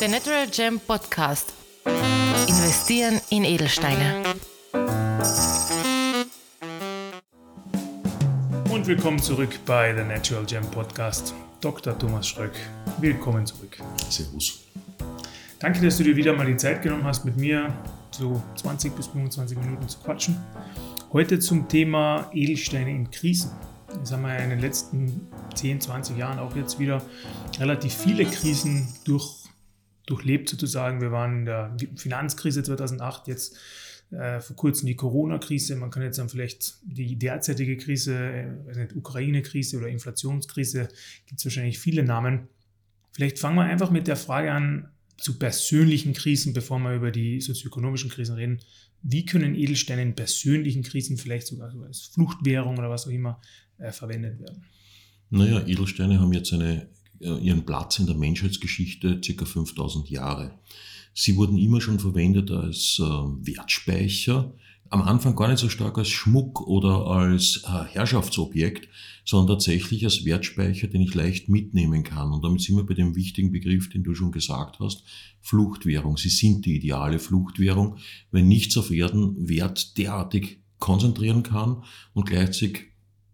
Der Natural Gem Podcast. Investieren in Edelsteine. Und willkommen zurück bei The Natural Gem Podcast. Dr. Thomas Schröck, willkommen zurück. Servus. Danke, dass du dir wieder mal die Zeit genommen hast, mit mir so 20 bis 25 Minuten zu quatschen. Heute zum Thema Edelsteine in Krisen. Wir ja in den letzten 10, 20 Jahren auch jetzt wieder relativ viele Krisen durch, durchlebt sozusagen. Wir waren in der Finanzkrise 2008, jetzt äh, vor kurzem die Corona-Krise. Man kann jetzt dann vielleicht die derzeitige Krise, äh, Ukraine-Krise oder Inflationskrise, gibt es wahrscheinlich viele Namen. Vielleicht fangen wir einfach mit der Frage an, zu persönlichen Krisen, bevor wir über die sozioökonomischen Krisen reden. Wie können Edelsteine in persönlichen Krisen vielleicht sogar so als Fluchtwährung oder was auch immer äh, verwendet werden? Naja, Edelsteine haben jetzt eine, äh, ihren Platz in der Menschheitsgeschichte circa 5000 Jahre. Sie wurden immer schon verwendet als äh, Wertspeicher, am Anfang gar nicht so stark als Schmuck oder als äh, Herrschaftsobjekt, sondern tatsächlich als Wertspeicher, den ich leicht mitnehmen kann. Und damit sind wir bei dem wichtigen Begriff, den du schon gesagt hast, Fluchtwährung. Sie sind die ideale Fluchtwährung, wenn nichts auf Erden Wert derartig konzentrieren kann und gleichzeitig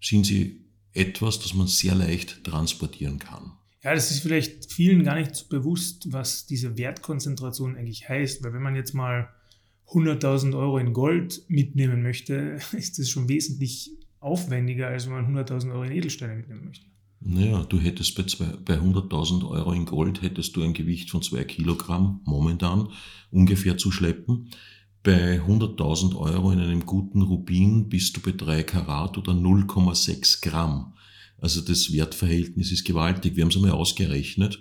sind sie etwas, das man sehr leicht transportieren kann. Ja, das ist vielleicht vielen gar nicht so bewusst, was diese Wertkonzentration eigentlich heißt, weil wenn man jetzt mal 100.000 Euro in Gold mitnehmen möchte, ist das schon wesentlich aufwendiger, als wenn man 100.000 Euro in Edelsteine mitnehmen möchte. Naja, du hättest bei, bei 100.000 Euro in Gold hättest du ein Gewicht von 2 Kilogramm momentan ungefähr zu schleppen. Bei 100.000 Euro in einem guten Rubin bist du bei 3 Karat oder 0,6 Gramm. Also das Wertverhältnis ist gewaltig. Wir haben es einmal ausgerechnet.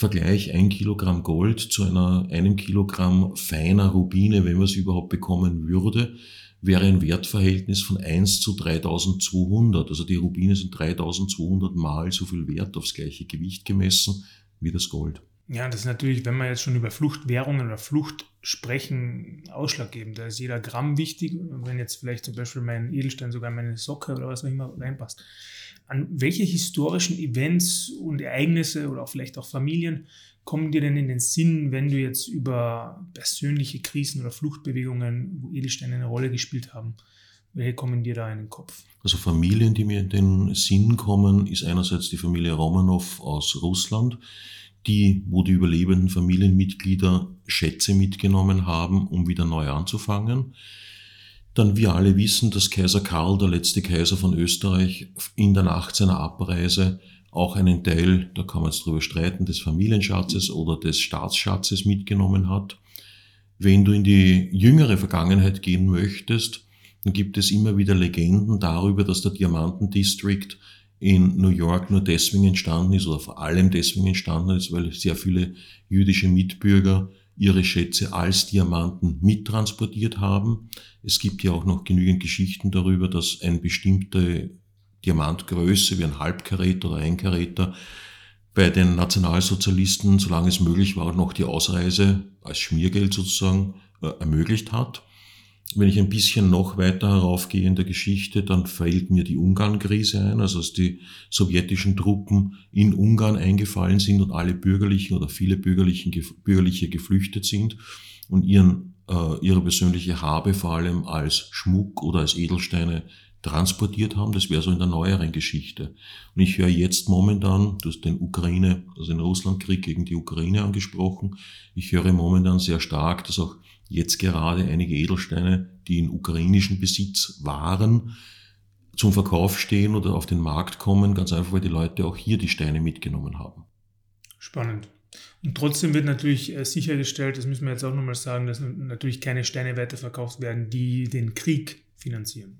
Vergleich ein Kilogramm Gold zu einer, einem Kilogramm feiner Rubine, wenn man es überhaupt bekommen würde, wäre ein Wertverhältnis von 1 zu 3200. Also die Rubine sind 3200 mal so viel Wert aufs gleiche Gewicht gemessen wie das Gold. Ja, das ist natürlich, wenn wir jetzt schon über Fluchtwährungen oder Flucht sprechen, ausschlaggebend. Da ist jeder Gramm wichtig. Wenn jetzt vielleicht zum Beispiel mein Edelstein sogar meine Socke oder was auch immer reinpasst. An welche historischen Events und Ereignisse oder auch vielleicht auch Familien kommen dir denn in den Sinn, wenn du jetzt über persönliche Krisen oder Fluchtbewegungen, wo Edelsteine eine Rolle gespielt haben, welche kommen dir da in den Kopf? Also Familien, die mir in den Sinn kommen, ist einerseits die Familie Romanov aus Russland, die, wo die überlebenden Familienmitglieder Schätze mitgenommen haben, um wieder neu anzufangen. Dann wir alle wissen, dass Kaiser Karl, der letzte Kaiser von Österreich, in der Nacht seiner Abreise auch einen Teil, da kann man jetzt drüber streiten, des Familienschatzes oder des Staatsschatzes mitgenommen hat. Wenn du in die jüngere Vergangenheit gehen möchtest, dann gibt es immer wieder Legenden darüber, dass der Diamanten District in New York nur deswegen entstanden ist oder vor allem deswegen entstanden ist, weil sehr viele jüdische Mitbürger ihre Schätze als Diamanten mittransportiert haben. Es gibt ja auch noch genügend Geschichten darüber, dass eine bestimmte Diamantgröße wie ein Halbkaräter oder ein Karäter bei den Nationalsozialisten, solange es möglich war, noch die Ausreise als Schmiergeld sozusagen äh, ermöglicht hat. Wenn ich ein bisschen noch weiter heraufgehe in der Geschichte, dann fällt mir die Ungarn-Krise ein, also als die sowjetischen Truppen in Ungarn eingefallen sind und alle Bürgerlichen oder viele Bürgerlichen, Bürgerliche geflüchtet sind und ihren, ihre persönliche Habe vor allem als Schmuck oder als Edelsteine transportiert haben. Das wäre so in der neueren Geschichte. Und ich höre jetzt momentan, du hast den Ukraine, also den Russlandkrieg gegen die Ukraine angesprochen, ich höre momentan sehr stark, dass auch jetzt gerade einige Edelsteine, die in ukrainischen Besitz waren, zum Verkauf stehen oder auf den Markt kommen, ganz einfach, weil die Leute auch hier die Steine mitgenommen haben. Spannend. Und trotzdem wird natürlich äh, sichergestellt, das müssen wir jetzt auch nochmal sagen, dass natürlich keine Steine weiterverkauft werden, die den Krieg finanzieren.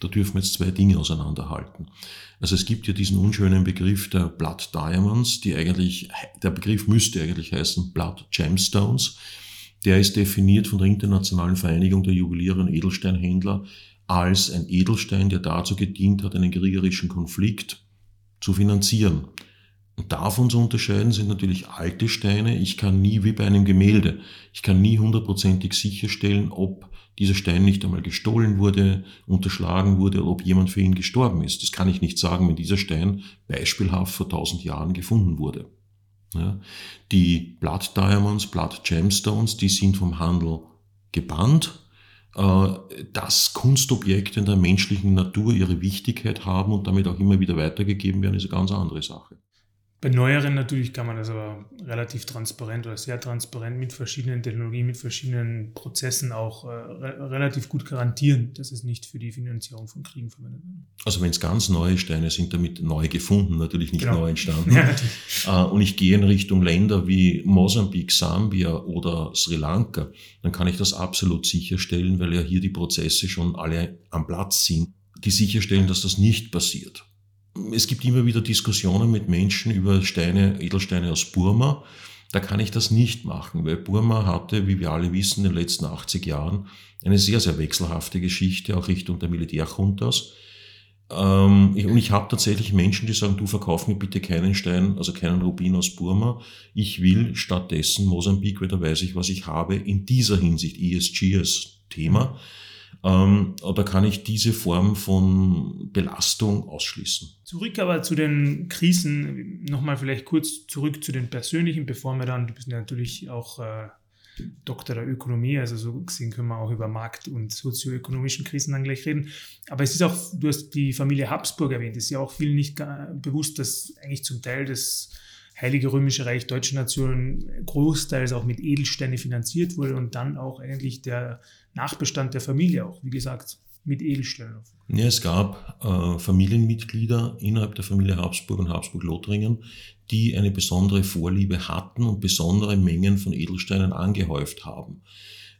Da dürfen wir jetzt zwei Dinge auseinanderhalten. Also es gibt ja diesen unschönen Begriff der Blood Diamonds, die eigentlich, der Begriff müsste eigentlich heißen Blood Gemstones. Der ist definiert von der Internationalen Vereinigung der Juweliere und Edelsteinhändler als ein Edelstein, der dazu gedient hat, einen kriegerischen Konflikt zu finanzieren. Und davon zu unterscheiden sind natürlich alte Steine. Ich kann nie, wie bei einem Gemälde, ich kann nie hundertprozentig sicherstellen, ob dieser Stein nicht einmal gestohlen wurde, unterschlagen wurde oder ob jemand für ihn gestorben ist. Das kann ich nicht sagen, wenn dieser Stein beispielhaft vor tausend Jahren gefunden wurde. Ja, die Blood Diamonds, Blood Gemstones, die sind vom Handel gebannt. Äh, dass Kunstobjekte in der menschlichen Natur ihre Wichtigkeit haben und damit auch immer wieder weitergegeben werden, ist eine ganz andere Sache. Bei neueren natürlich kann man das aber relativ transparent oder sehr transparent mit verschiedenen Technologien, mit verschiedenen Prozessen auch äh, re relativ gut garantieren, dass es nicht für die Finanzierung von Kriegen verwendet wird. Also wenn es ganz neue Steine sind, damit neu gefunden, natürlich nicht genau. neu entstanden. Ja, äh, und ich gehe in Richtung Länder wie Mosambik, Sambia oder Sri Lanka, dann kann ich das absolut sicherstellen, weil ja hier die Prozesse schon alle am Platz sind, die sicherstellen, dass das nicht passiert. Es gibt immer wieder Diskussionen mit Menschen über Steine, Edelsteine aus Burma. Da kann ich das nicht machen, weil Burma hatte, wie wir alle wissen, in den letzten 80 Jahren eine sehr, sehr wechselhafte Geschichte, auch Richtung der Militärjuntas. Ähm, und ich habe tatsächlich Menschen, die sagen, du verkauf mir bitte keinen Stein, also keinen Rubin aus Burma. Ich will stattdessen Mosambik, weil da weiß ich, was ich habe, in dieser Hinsicht ESG als Thema. Ähm, oder kann ich diese Form von Belastung ausschließen? Zurück aber zu den Krisen, nochmal vielleicht kurz zurück zu den persönlichen, bevor wir dann, du bist natürlich auch äh, Doktor der Ökonomie, also so gesehen können wir auch über Markt- und sozioökonomischen Krisen dann gleich reden. Aber es ist auch, du hast die Familie Habsburg erwähnt, es ist ja auch vielen nicht bewusst, dass eigentlich zum Teil das Heilige Römische Reich, deutsche Nation großteils auch mit Edelsteine finanziert wurde und dann auch eigentlich der Nachbestand der Familie auch, wie gesagt, mit Edelsteinen. Ja, es gab äh, Familienmitglieder innerhalb der Familie Habsburg und Habsburg-Lothringen, die eine besondere Vorliebe hatten und besondere Mengen von Edelsteinen angehäuft haben.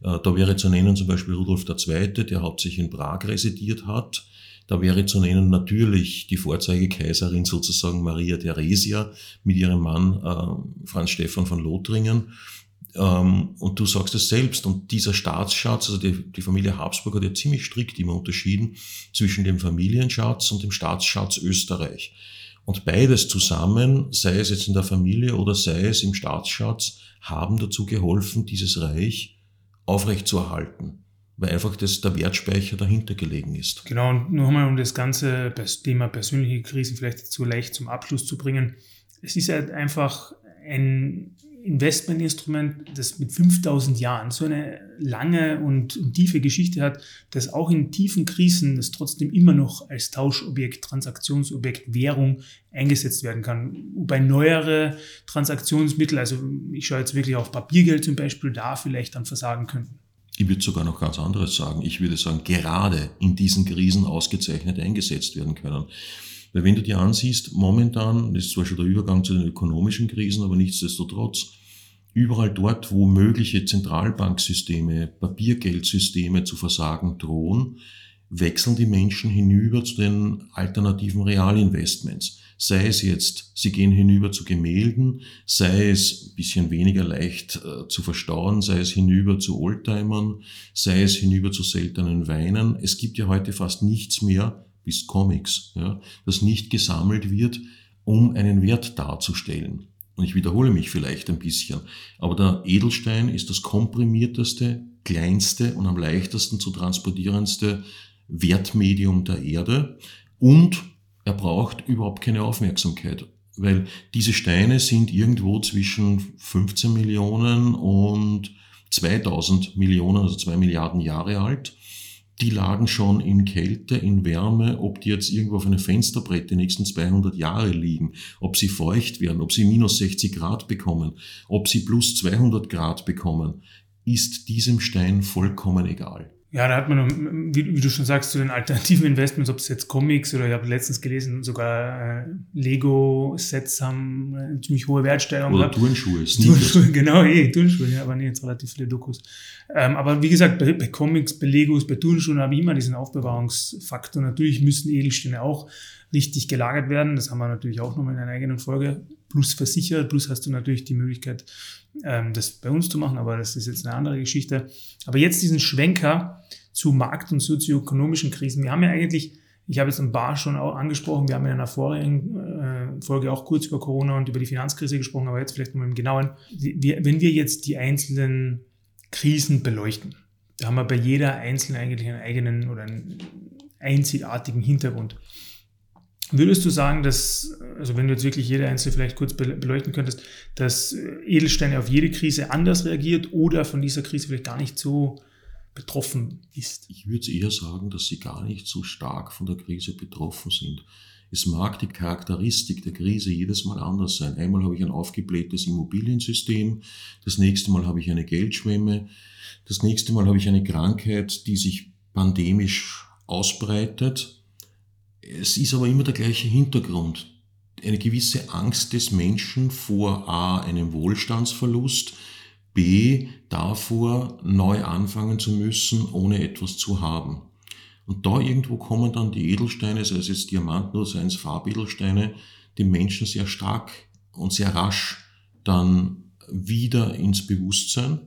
Äh, da wäre zu nennen zum Beispiel Rudolf II., der hauptsächlich in Prag residiert hat, da wäre zu nennen natürlich die Vorzeigekaiserin sozusagen Maria Theresia mit ihrem Mann äh, Franz Stephan von Lothringen. Ähm, und du sagst es selbst, und dieser Staatsschatz, also die, die Familie Habsburg hat ja ziemlich strikt immer unterschieden zwischen dem Familienschatz und dem Staatsschatz Österreich. Und beides zusammen, sei es jetzt in der Familie oder sei es im Staatsschatz, haben dazu geholfen, dieses Reich aufrechtzuerhalten weil einfach das, der Wertspeicher dahinter gelegen ist. Genau, und nochmal, um das ganze Thema persönliche Krisen vielleicht so leicht zum Abschluss zu bringen. Es ist halt einfach ein Investmentinstrument, das mit 5000 Jahren so eine lange und, tiefe Geschichte hat, dass auch in tiefen Krisen das trotzdem immer noch als Tauschobjekt, Transaktionsobjekt, Währung eingesetzt werden kann. Bei neuere Transaktionsmittel, also ich schaue jetzt wirklich auf Papiergeld zum Beispiel, da vielleicht dann versagen könnten. Ich würde sogar noch ganz anderes sagen. Ich würde sagen, gerade in diesen Krisen ausgezeichnet eingesetzt werden können. Weil wenn du dir ansiehst, momentan, das ist zwar schon der Übergang zu den ökonomischen Krisen, aber nichtsdestotrotz, überall dort, wo mögliche Zentralbanksysteme, Papiergeldsysteme zu versagen drohen, wechseln die Menschen hinüber zu den alternativen Realinvestments. Sei es jetzt, sie gehen hinüber zu Gemälden, sei es ein bisschen weniger leicht äh, zu verstauen, sei es hinüber zu Oldtimern, sei es hinüber zu seltenen Weinen. Es gibt ja heute fast nichts mehr, bis Comics, ja, das nicht gesammelt wird, um einen Wert darzustellen. Und ich wiederhole mich vielleicht ein bisschen, aber der Edelstein ist das komprimierteste, kleinste und am leichtesten zu transportierendste Wertmedium der Erde und er braucht überhaupt keine Aufmerksamkeit, weil diese Steine sind irgendwo zwischen 15 Millionen und 2000 Millionen, also 2 Milliarden Jahre alt. Die lagen schon in Kälte, in Wärme, ob die jetzt irgendwo auf einem Fensterbrett die nächsten 200 Jahre liegen, ob sie feucht werden, ob sie minus 60 Grad bekommen, ob sie plus 200 Grad bekommen, ist diesem Stein vollkommen egal. Ja, da hat man, wie, wie, du schon sagst, zu den alternativen Investments, ob es jetzt Comics oder ich habe letztens gelesen, sogar äh, Lego-Sets haben eine ziemlich hohe Wertsteigerung Oder Turnschuhe, Turnschuhe, genau, eh, Turnschuhe, ja, aber jetzt relativ viele Dokus. Ähm, aber wie gesagt, bei, bei, Comics, bei Legos, bei Turnschuhen habe ich immer diesen Aufbewahrungsfaktor. Natürlich müssen Edelsteine auch richtig gelagert werden. Das haben wir natürlich auch nochmal in einer eigenen Folge. Plus versichert, plus hast du natürlich die Möglichkeit, ähm, das bei uns zu machen, aber das ist jetzt eine andere Geschichte. Aber jetzt diesen Schwenker zu Markt- und sozioökonomischen Krisen. Wir haben ja eigentlich Ich habe jetzt ein paar schon auch angesprochen. Wir haben in einer vorigen äh, Folge auch kurz über Corona und über die Finanzkrise gesprochen, aber jetzt vielleicht nochmal im Genauen. Wenn wir jetzt die einzelnen Krisen beleuchten, da haben wir bei jeder einzelnen eigentlich einen eigenen oder einen einzigartigen Hintergrund. Würdest du sagen, dass, also wenn du jetzt wirklich jede einzelne vielleicht kurz beleuchten könntest, dass Edelsteine auf jede Krise anders reagiert oder von dieser Krise vielleicht gar nicht so betroffen ist? Ich würde eher sagen, dass sie gar nicht so stark von der Krise betroffen sind. Es mag die Charakteristik der Krise jedes Mal anders sein. Einmal habe ich ein aufgeblähtes Immobiliensystem, das nächste Mal habe ich eine Geldschwemme, das nächste Mal habe ich eine Krankheit, die sich pandemisch ausbreitet es ist aber immer der gleiche Hintergrund. Eine gewisse Angst des Menschen vor A, einem Wohlstandsverlust, B, davor, neu anfangen zu müssen, ohne etwas zu haben. Und da irgendwo kommen dann die Edelsteine, sei es jetzt Diamanten oder seien es Farbedelsteine, dem Menschen sehr stark und sehr rasch dann wieder ins Bewusstsein.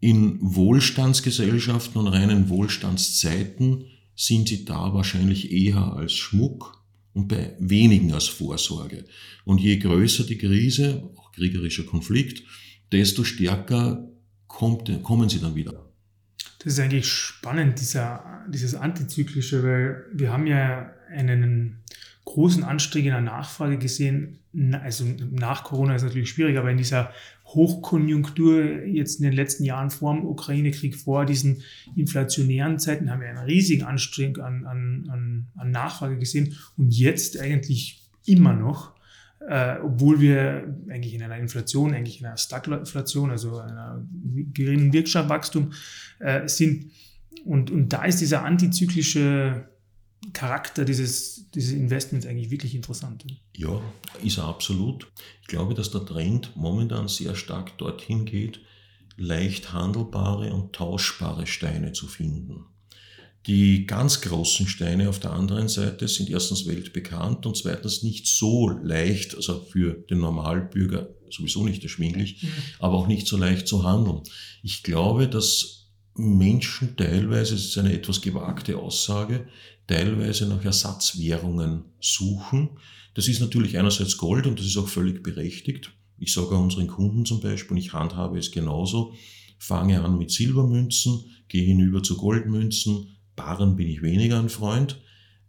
In Wohlstandsgesellschaften und reinen Wohlstandszeiten sind sie da wahrscheinlich eher als Schmuck und bei wenigen als Vorsorge. Und je größer die Krise, auch kriegerischer Konflikt, desto stärker kommt, kommen sie dann wieder. Das ist eigentlich spannend, dieser, dieses Antizyklische, weil wir haben ja einen großen Anstieg in der Nachfrage gesehen. Also nach Corona ist natürlich schwierig, aber in dieser Hochkonjunktur jetzt in den letzten Jahren vor dem Ukraine-Krieg, vor diesen inflationären Zeiten, haben wir einen riesigen Anstieg an, an, an Nachfrage gesehen und jetzt eigentlich immer noch, äh, obwohl wir eigentlich in einer Inflation, eigentlich in einer Stagflation, also einer geringen Wirtschaftswachstum äh, sind. Und, und da ist dieser antizyklische Charakter dieses, dieses Investments eigentlich wirklich interessant. Ja, ist er absolut. Ich glaube, dass der Trend momentan sehr stark dorthin geht, leicht handelbare und tauschbare Steine zu finden. Die ganz großen Steine auf der anderen Seite sind erstens weltbekannt und zweitens nicht so leicht, also für den Normalbürger sowieso nicht erschwinglich, mhm. aber auch nicht so leicht zu handeln. Ich glaube, dass Menschen teilweise, es ist eine etwas gewagte Aussage, teilweise nach Ersatzwährungen suchen. Das ist natürlich einerseits Gold und das ist auch völlig berechtigt. Ich sage unseren Kunden zum Beispiel, und ich handhabe es genauso, fange an mit Silbermünzen, gehe hinüber zu Goldmünzen, Barren bin ich weniger ein Freund.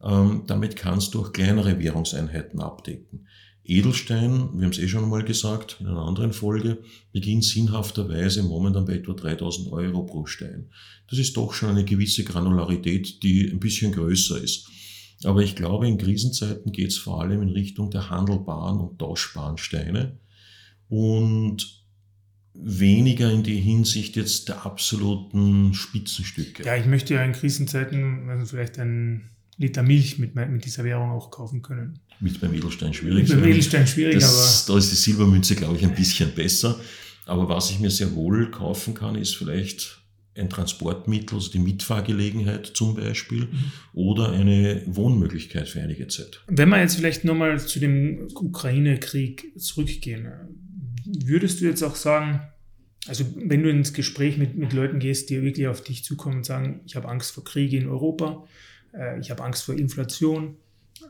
Ähm, damit kannst du auch kleinere Währungseinheiten abdecken. Edelstein, wir haben es eh schon mal gesagt in einer anderen Folge, beginnt sinnhafterweise momentan bei etwa 3000 Euro pro Stein. Das ist doch schon eine gewisse Granularität, die ein bisschen größer ist. Aber ich glaube, in Krisenzeiten geht es vor allem in Richtung der handelbaren und tauschbaren Steine und weniger in die Hinsicht jetzt der absoluten Spitzenstücke. Ja, ich möchte ja in Krisenzeiten also vielleicht ein Liter Milch mit, mit dieser Währung auch kaufen können. Mit beim Edelstein schwierig. Mit beim Edelstein schwierig, das, aber. Da ist die Silbermünze, glaube ich, ein bisschen besser. Aber was ich mir sehr wohl kaufen kann, ist vielleicht ein Transportmittel, also die Mitfahrgelegenheit zum Beispiel, mhm. oder eine Wohnmöglichkeit für einige Zeit. Wenn wir jetzt vielleicht nochmal zu dem Ukraine-Krieg zurückgehen, würdest du jetzt auch sagen, also wenn du ins Gespräch mit, mit Leuten gehst, die wirklich auf dich zukommen und sagen, ich habe Angst vor Kriege in Europa, äh, ich habe Angst vor Inflation.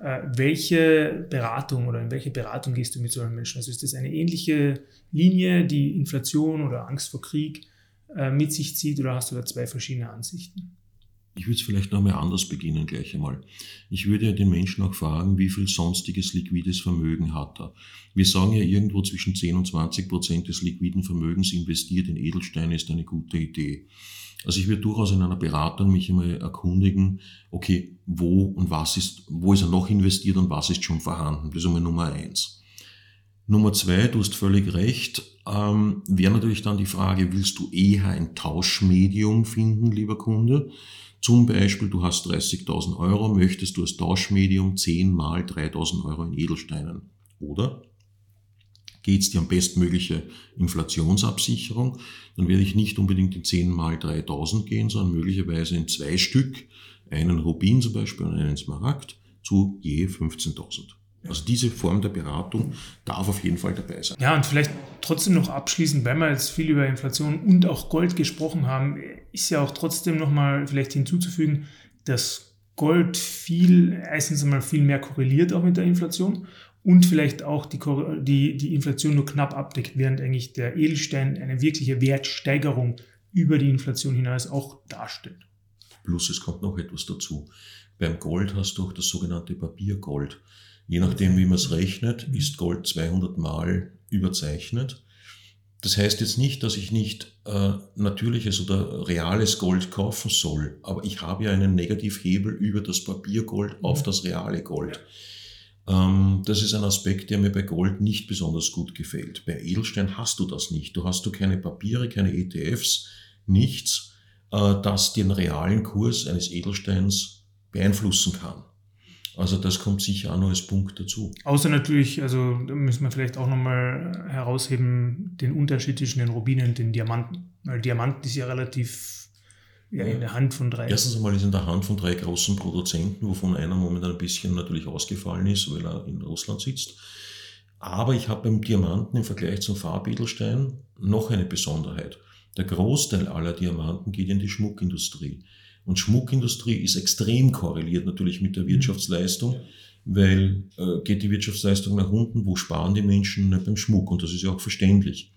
Äh, welche Beratung oder in welche Beratung gehst du mit solchen Menschen? Also ist das eine ähnliche Linie, die Inflation oder Angst vor Krieg äh, mit sich zieht oder hast du da zwei verschiedene Ansichten? Ich würde es vielleicht nochmal anders beginnen gleich einmal. Ich würde ja den Menschen auch fragen, wie viel sonstiges liquides Vermögen hat er. Wir sagen ja irgendwo zwischen 10 und 20 Prozent des liquiden Vermögens investiert in Edelsteine ist eine gute Idee. Also ich würde durchaus in einer Beratung mich einmal erkundigen, okay, wo und was ist, wo ist er noch investiert und was ist schon vorhanden. Das ist einmal Nummer eins. Nummer zwei, du hast völlig recht, ähm, wäre natürlich dann die Frage, willst du eher ein Tauschmedium finden, lieber Kunde? Zum Beispiel, du hast 30.000 Euro, möchtest du als Tauschmedium 10 mal 3.000 Euro in Edelsteinen. Oder geht es dir um bestmögliche Inflationsabsicherung, dann werde ich nicht unbedingt in 10 mal 3000 gehen, sondern möglicherweise in zwei Stück, einen Rubin zum Beispiel und einen Smaragd, zu je 15.000. Also diese Form der Beratung darf auf jeden Fall dabei sein. Ja, und vielleicht trotzdem noch abschließend, weil wir jetzt viel über Inflation und auch Gold gesprochen haben, ist ja auch trotzdem nochmal vielleicht hinzuzufügen, dass Gold viel, erstens einmal viel mehr korreliert auch mit der Inflation und vielleicht auch die, die, die Inflation nur knapp abdeckt, während eigentlich der Edelstein eine wirkliche Wertsteigerung über die Inflation hinaus auch darstellt. Plus es kommt noch etwas dazu. Beim Gold hast du auch das sogenannte Papiergold. Je nachdem, wie man es rechnet, ist Gold 200 Mal überzeichnet. Das heißt jetzt nicht, dass ich nicht äh, natürliches oder reales Gold kaufen soll, aber ich habe ja einen Negativhebel über das Papiergold auf mhm. das reale Gold. Ähm, das ist ein Aspekt, der mir bei Gold nicht besonders gut gefällt. Bei Edelstein hast du das nicht. Du hast du keine Papiere, keine ETFs, nichts, äh, das den realen Kurs eines Edelsteins beeinflussen kann. Also das kommt sicher auch noch als Punkt dazu. Außer natürlich, also da müssen wir vielleicht auch nochmal herausheben, den Unterschied zwischen den Rubinen und den Diamanten. Weil Diamanten ist ja relativ ja, in der Hand von drei. Erstens einmal ist in der Hand von drei großen Produzenten, wovon einer momentan ein bisschen natürlich ausgefallen ist, weil er in Russland sitzt. Aber ich habe beim Diamanten im Vergleich zum Farbedelstein noch eine Besonderheit. Der Großteil aller Diamanten geht in die Schmuckindustrie. Und Schmuckindustrie ist extrem korreliert natürlich mit der mhm. Wirtschaftsleistung, weil äh, geht die Wirtschaftsleistung nach unten, wo sparen die Menschen nicht beim Schmuck? Und das ist ja auch verständlich.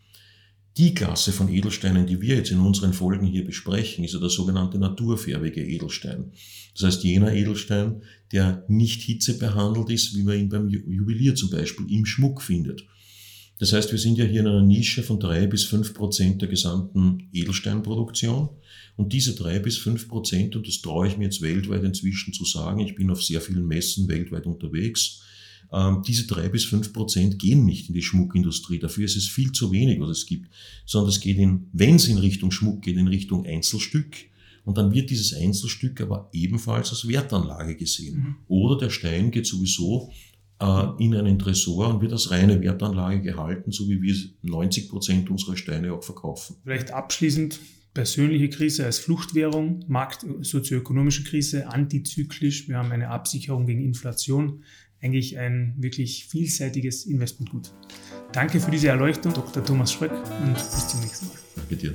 Die Klasse von Edelsteinen, die wir jetzt in unseren Folgen hier besprechen, ist ja der sogenannte naturfärbige Edelstein. Das heißt, jener Edelstein, der nicht hitzebehandelt ist, wie man ihn beim Juwelier zum Beispiel im Schmuck findet. Das heißt, wir sind ja hier in einer Nische von drei bis fünf Prozent der gesamten Edelsteinproduktion. Und diese drei bis fünf Prozent, und das traue ich mir jetzt weltweit inzwischen zu sagen, ich bin auf sehr vielen Messen weltweit unterwegs, ähm, diese drei bis fünf Prozent gehen nicht in die Schmuckindustrie. Dafür ist es viel zu wenig, was es gibt. Sondern es geht in, wenn es in Richtung Schmuck geht, in Richtung Einzelstück. Und dann wird dieses Einzelstück aber ebenfalls als Wertanlage gesehen. Mhm. Oder der Stein geht sowieso in einen Tresor und wird als reine Wertanlage gehalten, so wie wir 90 Prozent unserer Steine auch verkaufen. Vielleicht abschließend persönliche Krise als Fluchtwährung, Markt, sozioökonomische Krise, antizyklisch. Wir haben eine Absicherung gegen Inflation. Eigentlich ein wirklich vielseitiges Investmentgut. Danke für diese Erleuchtung, Dr. Thomas Schröck, und bis zum nächsten Mal. Danke dir.